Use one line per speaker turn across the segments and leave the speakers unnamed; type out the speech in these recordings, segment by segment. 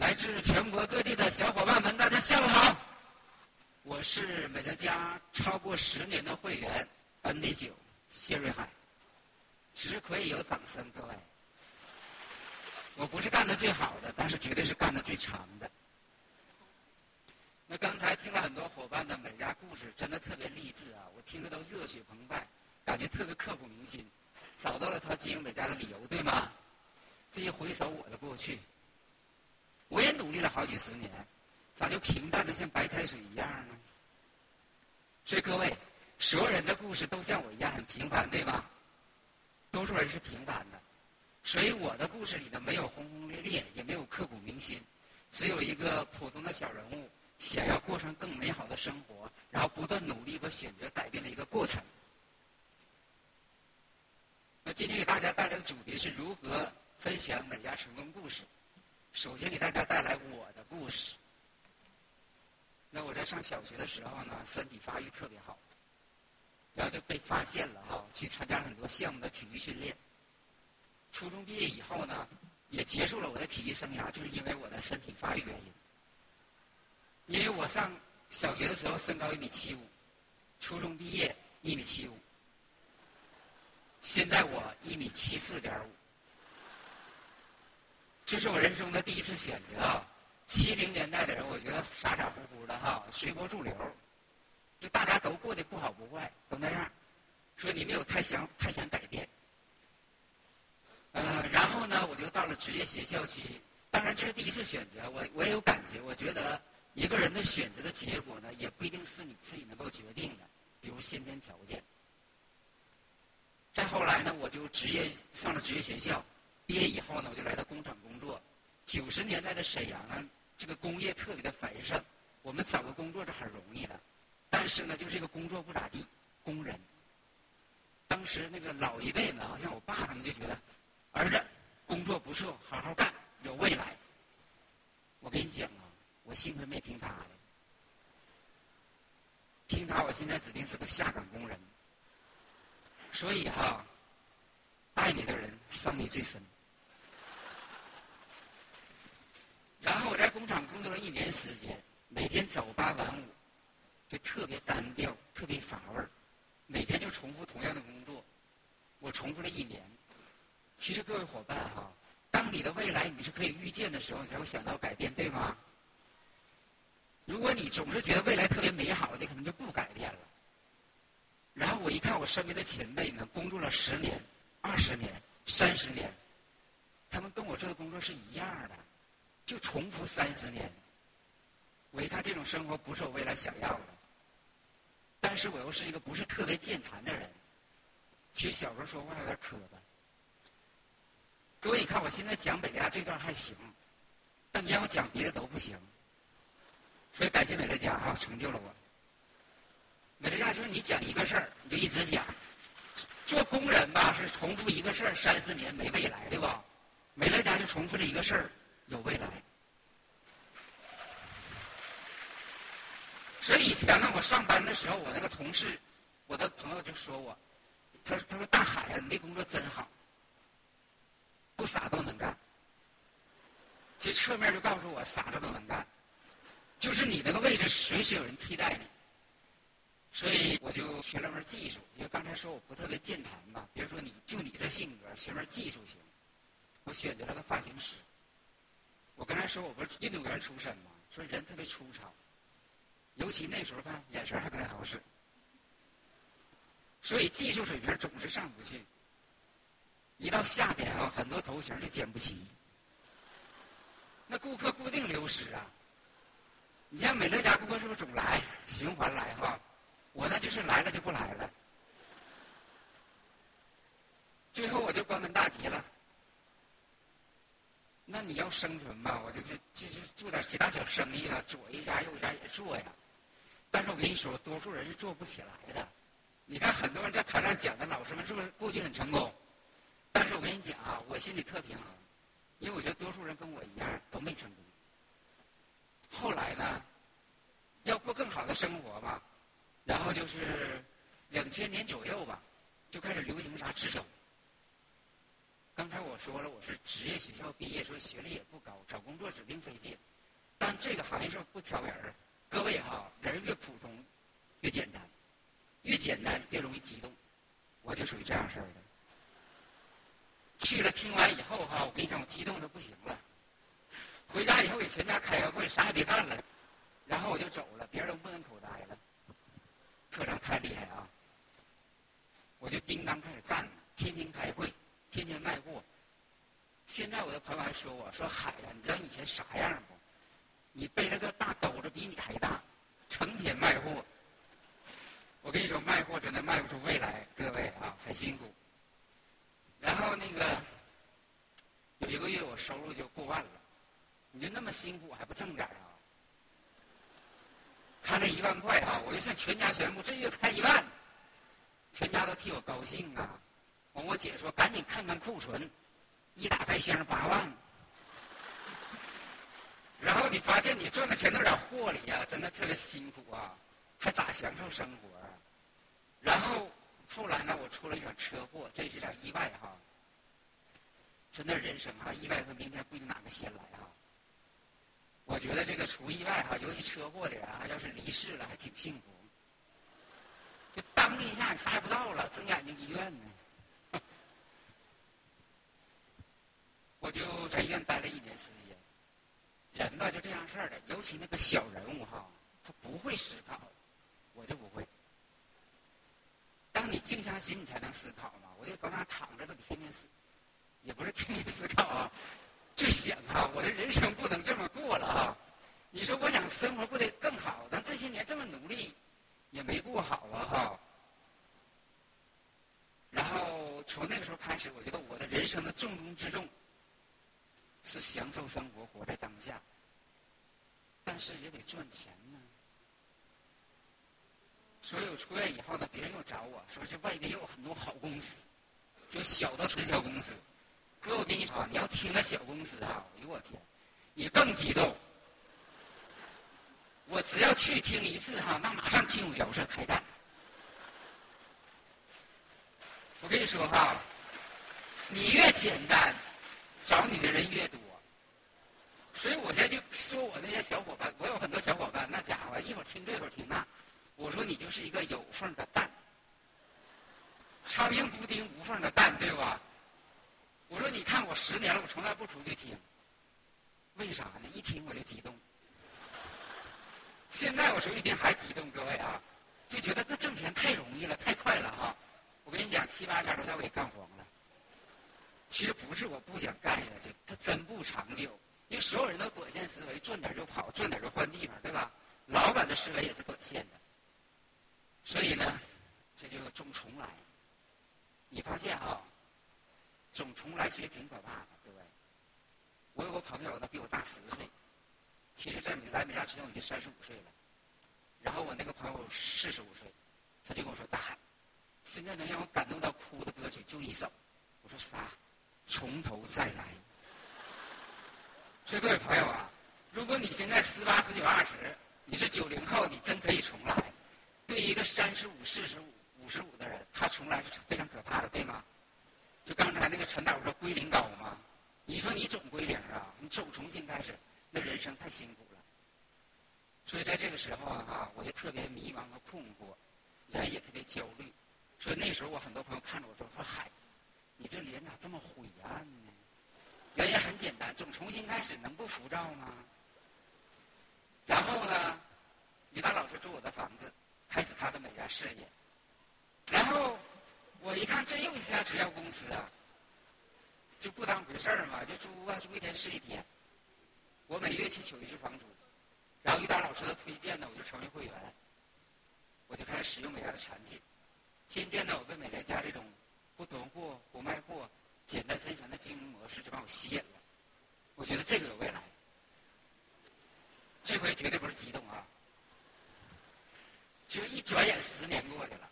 来自全国各地的小伙伴们，大家下午好！我是美乐家超过十年的会员 ND 九谢瑞海，只可以有掌声，各位。我不是干的最好的，但是绝对是干的最长的。那刚才听了很多伙伴的美家故事，真的特别励志啊！我听得都热血澎湃，感觉特别刻骨铭心，找到了他经营美家的理由，对吗？这一回首我的过去。我也努力了好几十年，咋就平淡的像白开水一样呢？所以各位，所有人的故事都像我一样很平凡，对吧？多数人是平凡的，所以我的故事里呢，没有轰轰烈烈，也没有刻骨铭心，只有一个普通的小人物想要过上更美好的生活，然后不断努力和选择改变的一个过程。那今天给大家带来的主题是如何分享美家成功故事。首先给大家带来我的故事。那我在上小学的时候呢，身体发育特别好，然后就被发现了哈，去参加很多项目的体育训练。初中毕业以后呢，也结束了我的体育生涯，就是因为我的身体发育原因。因为我上小学的时候身高一米七五，初中毕业一米七五，现在我一米七四点五。这是我人生的第一次选择啊！七零年代的人，我觉得傻傻乎乎的哈，随波逐流，就大家都过得不好不坏，都那样，说你没有太想太想改变。呃，然后呢，我就到了职业学校去。当然，这是第一次选择，我我也有感觉。我觉得一个人的选择的结果呢，也不一定是你自己能够决定的，比如先天条件。再后来呢，我就职业上了职业学校。毕业以后呢，我就来到工厂工作。九十年代的沈阳呢，这个工业特别的繁盛，我们找个工作是很容易的。但是呢，就这个工作不咋地，工人。当时那个老一辈们啊，像我爸他们就觉得，儿子工作不错，好好干，有未来。我跟你讲啊，我幸亏没听他的，听他，我现在指定是个下岗工人。所以哈，爱你的人伤你最深。然后我在工厂工作了一年时间，每天早八晚五，就特别单调，特别乏味儿，每天就重复同样的工作，我重复了一年。其实各位伙伴哈，当你的未来你是可以预见的时候，你才会想到改变，对吗？如果你总是觉得未来特别美好，你可能就不改变了。然后我一看我身边的前辈们，工作了十年、二十年、三十年，他们跟我做的工作是一样的。就重复三十年，我一看这种生活不是我未来想要的，但是我又是一个不是特别健谈的人，其实小时候说话有点磕巴。各位，你看我现在讲美乐家这段还行，但你让我讲别的都不行，所以感谢美乐家啊，成就了我。美乐家就是你讲一个事儿，你就一直讲，做工人吧是重复一个事儿三十年没未来，对吧？美乐家就重复这一个事儿。有未来，所以以前呢，我上班的时候，我那个同事，我的朋友就说我，他说他说大海啊，你这工作真好，不傻都能干。其实侧面就告诉我，傻子都能干，就是你那个位置随时有人替代你。所以我就学了门技术，因为刚才说我不特别健谈嘛，比如说你就你这性格，学门技术行，我选择了个发型师。我刚才说我不是运动员出身嘛，说人特别粗糙，尤其那时候看眼神还不太好使，所以技术水平总是上不去。一到夏天啊，很多头型就剪不齐，那顾客固定流失啊。你像美乐家顾客是不是总来循环来哈？我呢就是来了就不来了，最后我就关门大吉了。那你要生存吧，我就就就是做点其他小生意了，左一家右一家也做呀。但是我跟你说，多数人是做不起来的。你看很多人在台上讲的老师们是不是过去很成功？但是我跟你讲啊，我心里特平衡，因为我觉得多数人跟我一样都没成功。后来呢，要过更好的生活吧，然后就是两千年左右吧，就开始流行啥直销。刚才我说了，我是职业学校毕业，所以学历也不高，找工作指定费劲。但这个行业是不挑人儿，各位哈，人越普通越简单，越简单越容易激动，我就属于这样式儿的。去了听完以后哈，我跟你讲，我激动的不行了。回家以后给全家开个会，啥也别干了，然后我就走了，别人都目瞪口呆了。课长太厉害啊！我就叮当开始干了，天天开会，天天卖货。现在我的朋友还说我说海呀，你知道以前啥样不？你背了个大兜子比你还大，成天卖货。我跟你说，卖货真的卖不出未来，各位啊，很辛苦。然后那个有一个月我收入就过万了，你就那么辛苦还不挣点啊？看那一万块啊，我就向全家宣布，这月开一万，全家都替我高兴啊。完我姐说赶紧看看库存，一打开箱八万。然后你发现你赚的钱都在货里呀，真的特别辛苦啊，还咋享受生活啊？然后。后来呢，我出了一场车祸，这是场意外哈。真的人生哈，意外和明天不一定哪个先来啊。我觉得这个出意外哈，尤其车祸的人啊，要是离世了还挺幸福。就当一下你啥也不到了，睁眼睛医院呢。我就在医院待了一年时间。人吧就这样式儿的，尤其那个小人物哈，他不会思考，我就不会。当你静下心，你才能思考嘛。我就搁那躺着，都天天思，也不是天天思考啊，就想啊，我的人生不能这么过了啊。你说我想生活过得更好，但这些年这么努力，也没过好啊哈。然后从那个时候开始，我觉得我的人生的重中之重是享受生活，活在当下，但是也得赚钱呢。所以我出院以后呢，别人又找我说，这外边有很多好公司，就小的传销公司。哥，我跟你说，你要听那小公司啊，哎呦我天，你更激动。我只要去听一次哈，那马上进入角色开干。我跟你说哈，你越简单，找你的人越多。所以我现在就说我那些小伙伴，我有很多小伙伴，那家伙一会儿听这，一会儿听那。我说你就是一个有缝的蛋，苍蝇不叮无缝的蛋，对吧？我说你看我十年了，我从来不出去听，为啥呢？一听我就激动。现在我说一听还激动，各位啊，就觉得这挣钱太容易了，太快了哈。我跟你讲，七八家都叫我给干黄了。其实不是我不想干下去，它真不长久，因为所有人都短线思维，赚点就跑，赚点就换地方，对吧？老板的思维也是短线的。所以呢，这就总重来。你发现啊，总重来其实挺可怕的，各位。我有个朋友，他比我大十岁，其实在美来美加之前我已经三十五岁了。然后我那个朋友四十五岁，他就跟我说：“大海，现在能让我感动到哭的歌曲就一首。”我说：“啥？从头再来。”所以各位朋友啊，如果你现在十八、十九、二十，你是九零后，你真可以重来。对一个三十五、四十五、五十五的人，他重来是非常可怕的，对吗？就刚才那个陈导说归零高嘛，你说你总归零啊，你总重新开始，那人生太辛苦了。所以在这个时候啊，我就特别迷茫和困惑，人也特别焦虑。所以那时候我很多朋友看着我说：“说嗨，你这脸咋这么灰暗呢？”原因很简单，总重新开始能不浮躁吗？然后呢，于达老师租我的房子。开始他的美甲事业，然后我一看这又一家直销公司啊，就不当回事儿嘛，就租啊租一天是一天。我每月去取一次房租，然后于达老师的推荐呢，我就成为会员，我就开始使用美颜的产品。渐渐的，我被美颜家这种不囤货、不卖货、简单分享的经营模式就把我吸引了。我觉得这个有未来，这回绝对不是激动啊。就一转眼十年过去了，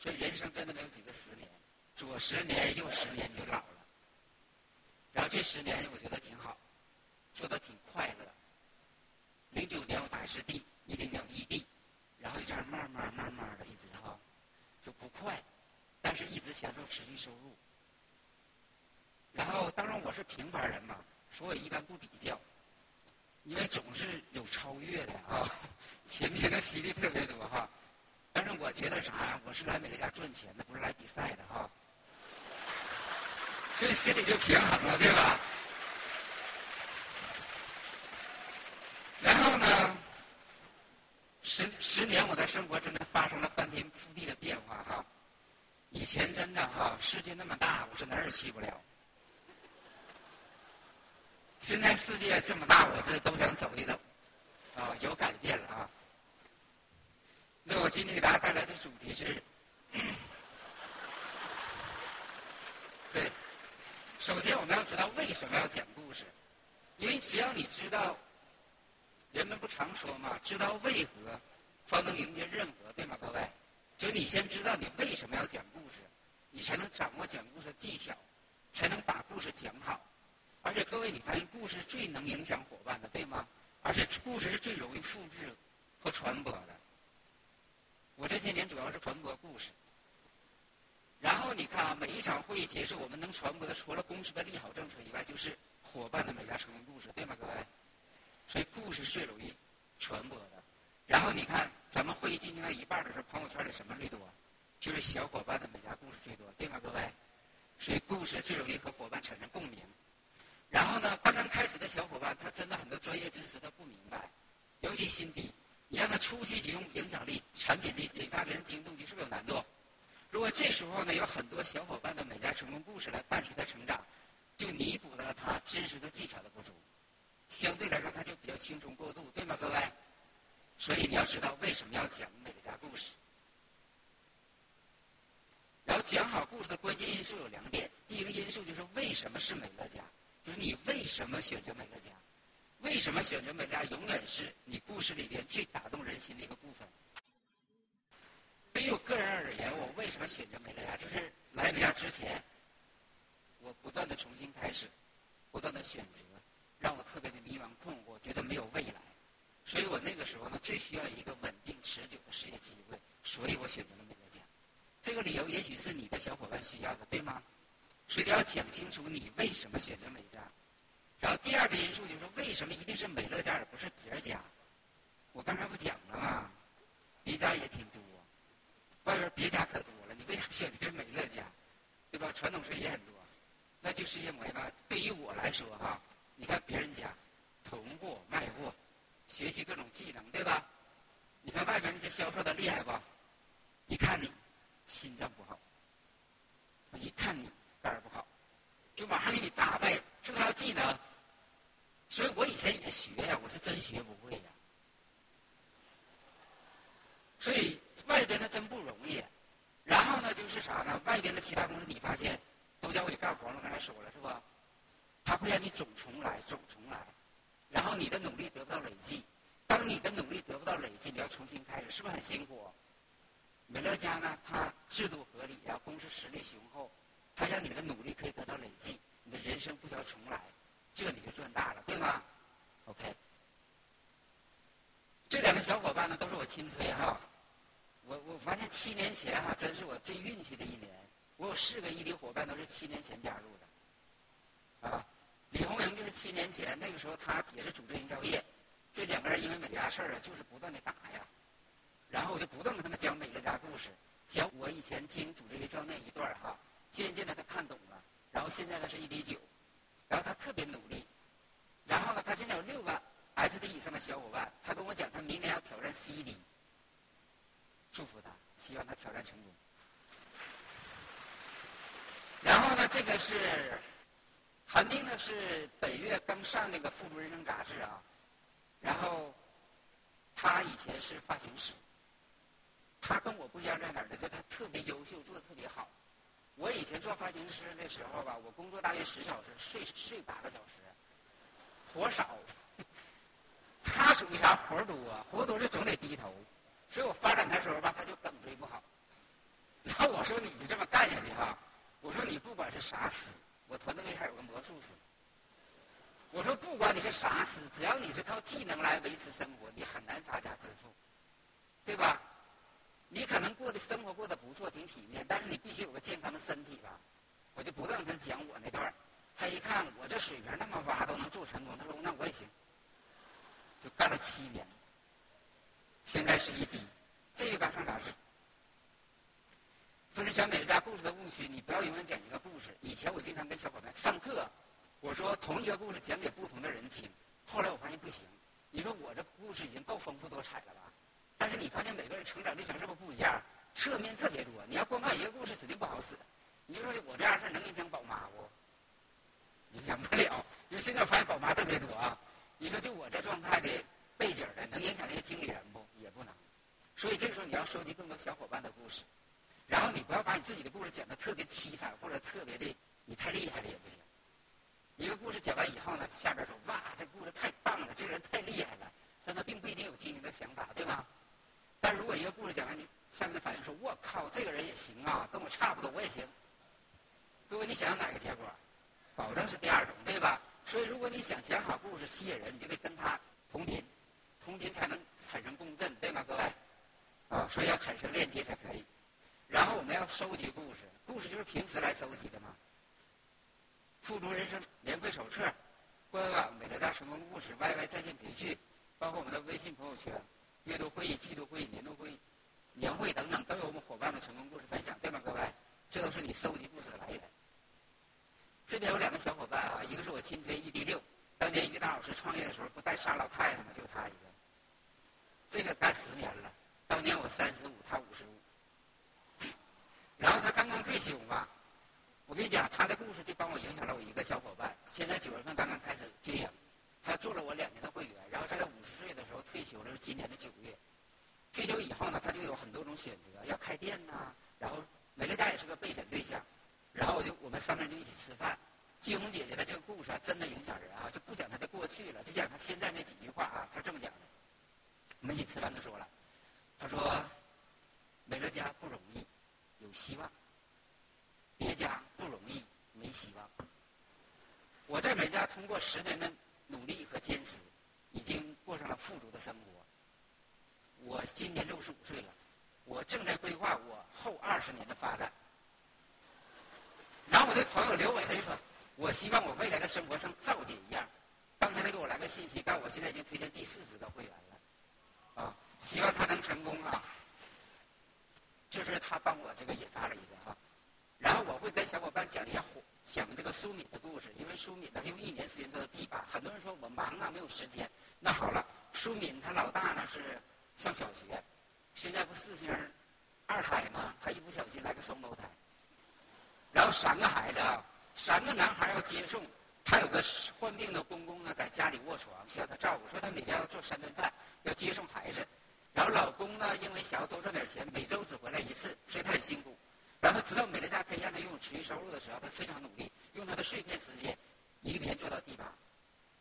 所以人生真的没有几个十年，左十年右十年就老了。然后这十年我觉得挺好，做的挺快乐。零九年我在师弟，一零年我异地，然后就这样慢慢慢慢的一直哈，就不快，但是一直享受持续收入。然后当然我是平凡人嘛，所以一般不比较。因为总是有超越的啊，前面的犀利特别多哈。但是我觉得啥呀？我是来美乐家赚钱的，不是来比赛的哈。所以心里就平衡了，对吧？然后呢，十十年我的生活真的发生了翻天覆地的变化哈。以前真的哈，世界那么大，我是哪儿也去不了。现在世界这么大，我是都想走一走，啊，有改变了啊。那我今天给大家带来的主题是，对，首先我们要知道为什么要讲故事，因为只要你知道，人们不常说嘛，知道为何，方能迎接任何，对吗，各位？就你先知道你为什么要讲故事，你才能掌握讲故事的技巧，才能把故事讲好。而且各位，你发现故事最能影响伙伴的，对吗？而且故事是最容易复制和传播的。我这些年主要是传播故事。然后你看啊，每一场会议结束，我们能传播的除了公司的利好政策以外，就是伙伴的美家成功故事，对吗，各位？所以故事是最容易传播的。然后你看，咱们会议进行到一半的时候，朋友圈里什么最多？就是小伙伴的美家故事最多，对吗，各位？所以故事最容易和伙伴产生共鸣。然后呢，刚刚开始的小伙伴，他真的很多专业知识他不明白，尤其心低。你让他初期就用影响力、产品力引发别人惊动，就是不是有难度？如果这时候呢，有很多小伙伴的美家成功故事来伴随他成长，就弥补了他知识和技巧的不足，相对来说他就比较轻松过渡，对吗，各位？所以你要知道为什么要讲美乐家故事。然后讲好故事的关键因素有两点，第一个因素就是为什么是美乐家。就是你为什么选择美乐家？为什么选择美乐家？永远是你故事里边最打动人心的一个部分。对于我个人而言，我为什么选择美乐家？就是来美乐家之前，我不断的重新开始，不断的选择，让我特别的迷茫困惑，觉得没有未来。所以我那个时候呢，最需要一个稳定持久的事业机会，所以我选择了美乐家。这个理由也许是你的小伙伴需要的，对吗？所以你要讲清楚你为什么选择美乐家，然后第二个因素就是为什么一定是美乐家而不是别家？我刚才不讲了吗？别家也挺多，外边别家可多了，你为啥选的是美乐家？对吧？传统事业很多，那就是因为吧，对于我来说哈，你看别人家，学习各种技能，对吧？你看外边那些销售的厉害不？一看你心脏不好，一看你。肝儿不好，就马上给你打败，是不是要技能？所以我以前也学呀，我是真学不会呀。所以外边的真不容易。然后呢，就是啥呢？外边的其他公司你发现都叫我给干活了，刚才说了是吧？他会让你总重来，总重来，然后你的努力得不到累计。当你的努力得不到累计，你要重新开始，是不是很辛苦？美乐家呢，它制度合理，然后公司实力雄厚。它让你的努力可以得到累计，你的人生不需要重来，这你就赚大了，对吗？OK。这两个小伙伴呢，都是我亲推哈。我我发现七年前哈，真是我最运气的一年。我有四个异地伙伴都是七年前加入的，啊，李红莹就是七年前，那个时候他也是组织营销业。这两个人因为美乐家事儿啊，就是不断的打呀，然后我就不断跟他们讲美乐家故事，讲我以前经营组织营销那一段哈。渐渐的，他看懂了，然后现在他是一比九，然后他特别努力，然后呢，他现在有六个 SD 以上的小伙伴，他跟我讲，他明年要挑战 CD，祝福他，希望他挑战成功。然后呢，这个是韩冰呢，是本月刚上那个《富足人生》杂志啊，然后他以前是发型师，他跟我不一样在哪儿呢？就他特别优秀，做的特别好。我以前做发型师的时候吧，我工作大约十小时，睡睡八个小时，活少。他属于啥？活多，活多就总得低头，所以我发展的时候吧，他就颈椎不好。然后我说你就这么干下去哈，我说你不管是啥师，我团队里还有个魔术师。我说不管你是啥师，只要你是靠技能来维持生活，你很难发家致富，对吧？你可能过的生活过得不错，挺体面，但是你必须有个健康的身体吧。我就不断跟他讲我那段，他一看我这水平那么挖都能做成功，他说那我也行。就干了七年。现在是一逼，这个刚上杂志。分享美乐家故事的误区，你不要永远讲一个故事。以前我经常跟小伙伴上课，我说同一个故事讲给不同的人听。后来我发现不行，你说我这故事已经够丰富多彩了吧？但是你发现每个人成长历程是不是不一样？侧面特别多。你要光看一个故事，指定不好使。你就说我这样事能影响宝妈不？影响不了，因为现在我发现宝妈特别多啊。你说就我这状态的背景的，能影响那些经理人不？也不能。所以这个时候你要收集更多小伙伴的故事，然后你不要把你自己的故事讲得特别凄惨或者特别的你太厉害了也不行。一个故事讲完以后呢，下边说哇，这故事太棒了，这个人太厉害了，但他并不一定有经营的想法，对吧？但如果一个故事讲完，你下面的反应说我靠，这个人也行啊，跟我差不多，我也行。各位，你想要哪个结果？保证是第二种，对吧？所以，如果你想讲好故事吸引人，你就得跟他同频，同频才能产生共振，对吗？各位，啊，所以要产生链接才可以。然后我们要收集故事，故事就是平时来收集的嘛。富足人生年会手册、官网美乐家成功故事、YY 在线培训，包括我们的微信朋友圈、月度会议、季度会议、年度会议、年会等等，都有我们伙伴的成功故事分享，对吗？各位，这都是你收集故事的来源。这边有两个小伙伴啊，一个是我亲推 ED 六，当年于大老师创业的时候不带仨老太太吗？就他一个。这个干十年了，当年我三十五，他五十五。然后他刚刚退休吧，我跟你讲，他的故事就帮我影响了我一个小伙伴，现在九月份刚刚开始经营，他做了我两年的会员，然后在他五十岁的时候退休了，是今年的九月。退休以后呢，他就有很多种选择，要开店呐、然后美乐家也是个备选对象。然后我就我们三个人就一起吃饭。金红姐姐的这个故事啊，真的影响人啊，就不讲她的过去了，就讲她现在那几句话啊，她这么讲的。我们一起吃饭都说了，她说：“美乐家不容易，有希望；别家不容易，没希望。我在美家通过十年的努力和坚持，已经过上了富足的生活。我今年六十五岁了，我正在规划我后二十年的发展。”然后我的朋友刘伟他就说：“我希望我未来的生活像赵姐一样。”刚才他给我来个信息，告诉我现在已经推荐第四十个会员了，啊，希望他能成功啊。就是他帮我这个引发了一个哈，然后我会跟小伙伴讲一下讲这个舒敏的故事，因为舒敏呢用一年时间做到第八。很多人说我忙啊没有时间，那好了，舒敏他老大呢是上小学，现在不四星二胎吗？他一不小心来个双胞胎。然后三个孩子啊，三个男孩要接送，他有个患病的公公呢，在家里卧床，需要他照顾。说他每天要做三顿饭，要接送孩子。然后老公呢，因为想要多赚点钱，每周只回来一次，所以他很辛苦。然后直到美乐家可以让他拥有持续收入的时候，他非常努力，用他的碎片时间，一个年做到第八。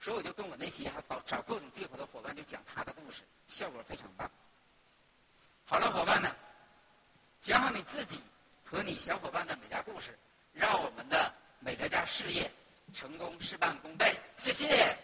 所以我就跟我那些还找找各种借口的伙伴，就讲他的故事，效果非常棒。好了，伙伴们，讲好你自己。和你小伙伴的美家故事，让我们的美乐家事业成功事半功倍。谢谢。